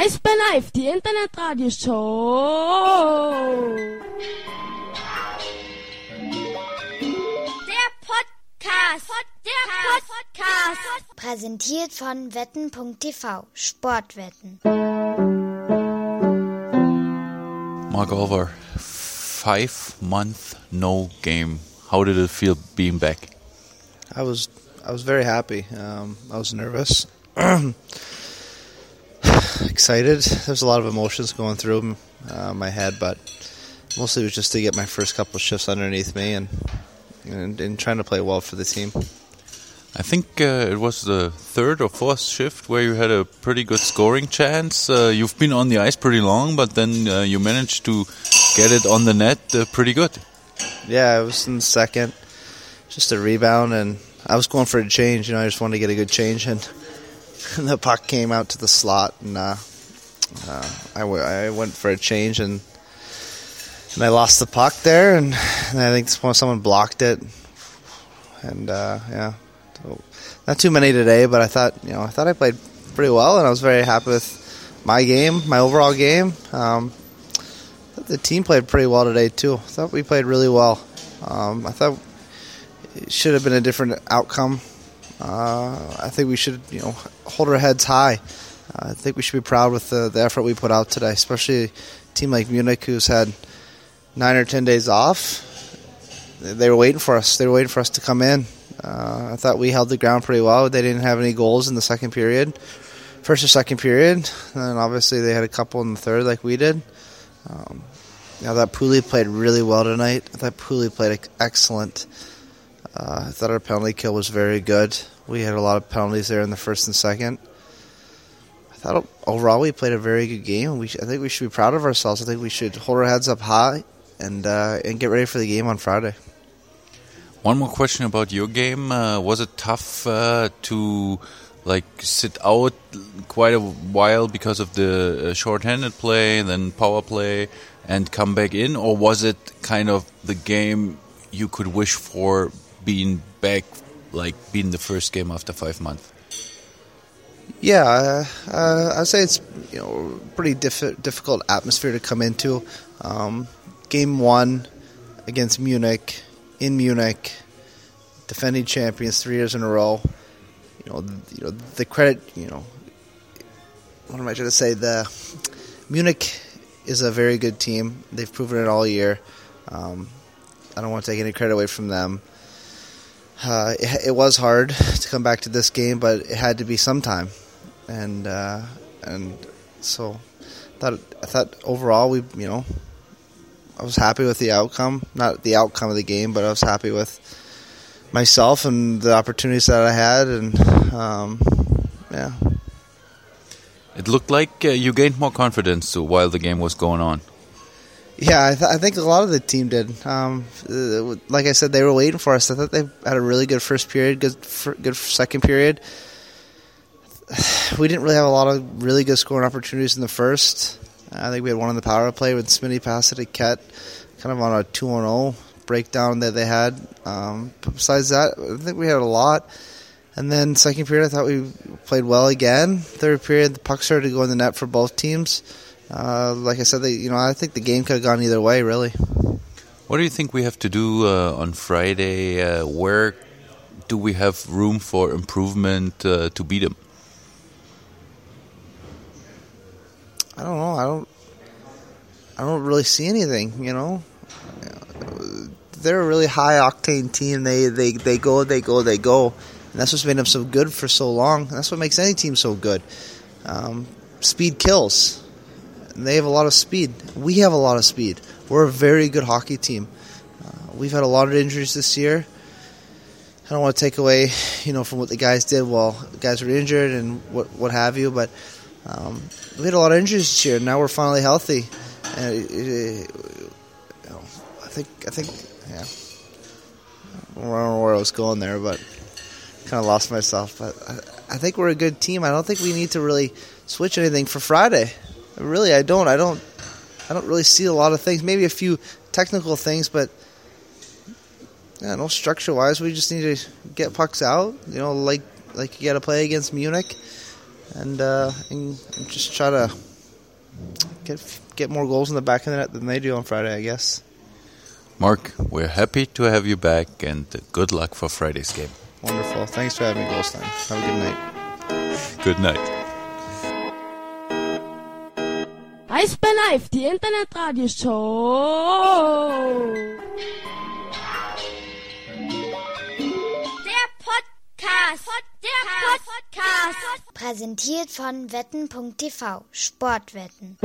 Eisbär Live, die Internetradioshow. Der Podcast. Der Podcast. Präsentiert von wetten.tv. Sportwetten. Mark Olver, five month no game. How did it feel being back? I was I was very happy. Um, I was nervous, excited. There's a lot of emotions going through uh, my head, but mostly it was just to get my first couple shifts underneath me and and, and trying to play well for the team. I think uh, it was the third or fourth shift where you had a pretty good scoring chance. Uh, you've been on the ice pretty long, but then uh, you managed to get it on the net uh, pretty good. Yeah, I was in the second, just a rebound, and I was going for a change. You know, I just wanted to get a good change, and, and the puck came out to the slot, and uh, uh, I, w- I went for a change, and and I lost the puck there, and, and I think someone blocked it, and uh, yeah, so not too many today, but I thought you know I thought I played pretty well, and I was very happy with my game, my overall game. Um, the team played pretty well today too. I thought we played really well. Um, I thought it should have been a different outcome. Uh, I think we should, you know, hold our heads high. I think we should be proud with the, the effort we put out today, especially a team like Munich who's had nine or ten days off. They were waiting for us. They were waiting for us to come in. Uh, I thought we held the ground pretty well. They didn't have any goals in the second period, first or second period, and obviously they had a couple in the third, like we did. Um, I thought Pooley played really well tonight. I thought Pooley played excellent. Uh, I thought our penalty kill was very good. We had a lot of penalties there in the first and second. I thought overall we played a very good game. We, I think we should be proud of ourselves. I think we should hold our heads up high and uh, and get ready for the game on Friday. One more question about your game. Uh, was it tough uh, to like sit out quite a while because of the uh, short-handed play, and then power play, and come back in, or was it kind of the game you could wish for being back, like being the first game after five months? Yeah, uh, I'd say it's you know pretty diff- difficult atmosphere to come into. Um, game one against Munich in Munich, defending champions three years in a row. You know, you know the credit. You know, what am I trying to say? The Munich is a very good team. They've proven it all year. Um, I don't want to take any credit away from them. Uh, it, it, was hard to come back to this game, but it had to be sometime, and uh, and so I thought I thought overall we you know I was happy with the outcome, not the outcome of the game, but I was happy with myself and the opportunities that I had, and um, yeah. It looked like uh, you gained more confidence while the game was going on. Yeah, I, th- I, think a lot of the team did. Um, uh, like I said, they were waiting for us. I thought they had a really good first period, good good second period. We didn't really have a lot of really good scoring opportunities in the first. I think we had one on the power play with Smitty passed it to Ket, kind of on a 2 0 breakdown that they had. Um, besides that, I think we had a lot. And then second period, I thought we played well again. Third period, the puck started to go in the net for both teams. Uh, like I said, they, you know, I think the game could have gone either way, really. What do you think we have to do uh, on Friday? Uh, where do we have room for improvement uh, to beat them? I don't know. I don't. I don't really see anything. You know, they're a really high octane team. They they they go, they go, they go. And that's what's made them so good for so long. That's what makes any team so good. Um, speed kills. And they have a lot of speed. We have a lot of speed. We're a very good hockey team. Uh, we've had a lot of injuries this year. I don't want to take away, you know, from what the guys did while guys were injured and what what have you, but um, we had a lot of injuries this year. Now we're finally healthy, and it, it, I think I think yeah. I don't know where I was going there, but kind of lost myself. But I, I, think we're a good team. I don't think we need to really switch anything for Friday really, I don't. I don't. I don't really see a lot of things. Maybe a few technical things, but yeah, no structure wise. We just need to get pucks out. You know, like like you got to play against Munich, and, uh, and just try to get get more goals in the back of the net than they do on Friday, I guess. Mark, we're happy to have you back, and good luck for Friday's game. Wonderful. Thanks for having me, Goldstein. Have a good night. Good night. Ich bin live, die Internetradioshow. Der Podcast. Der Podcast. Präsentiert von wetten.tv. Sportwetten.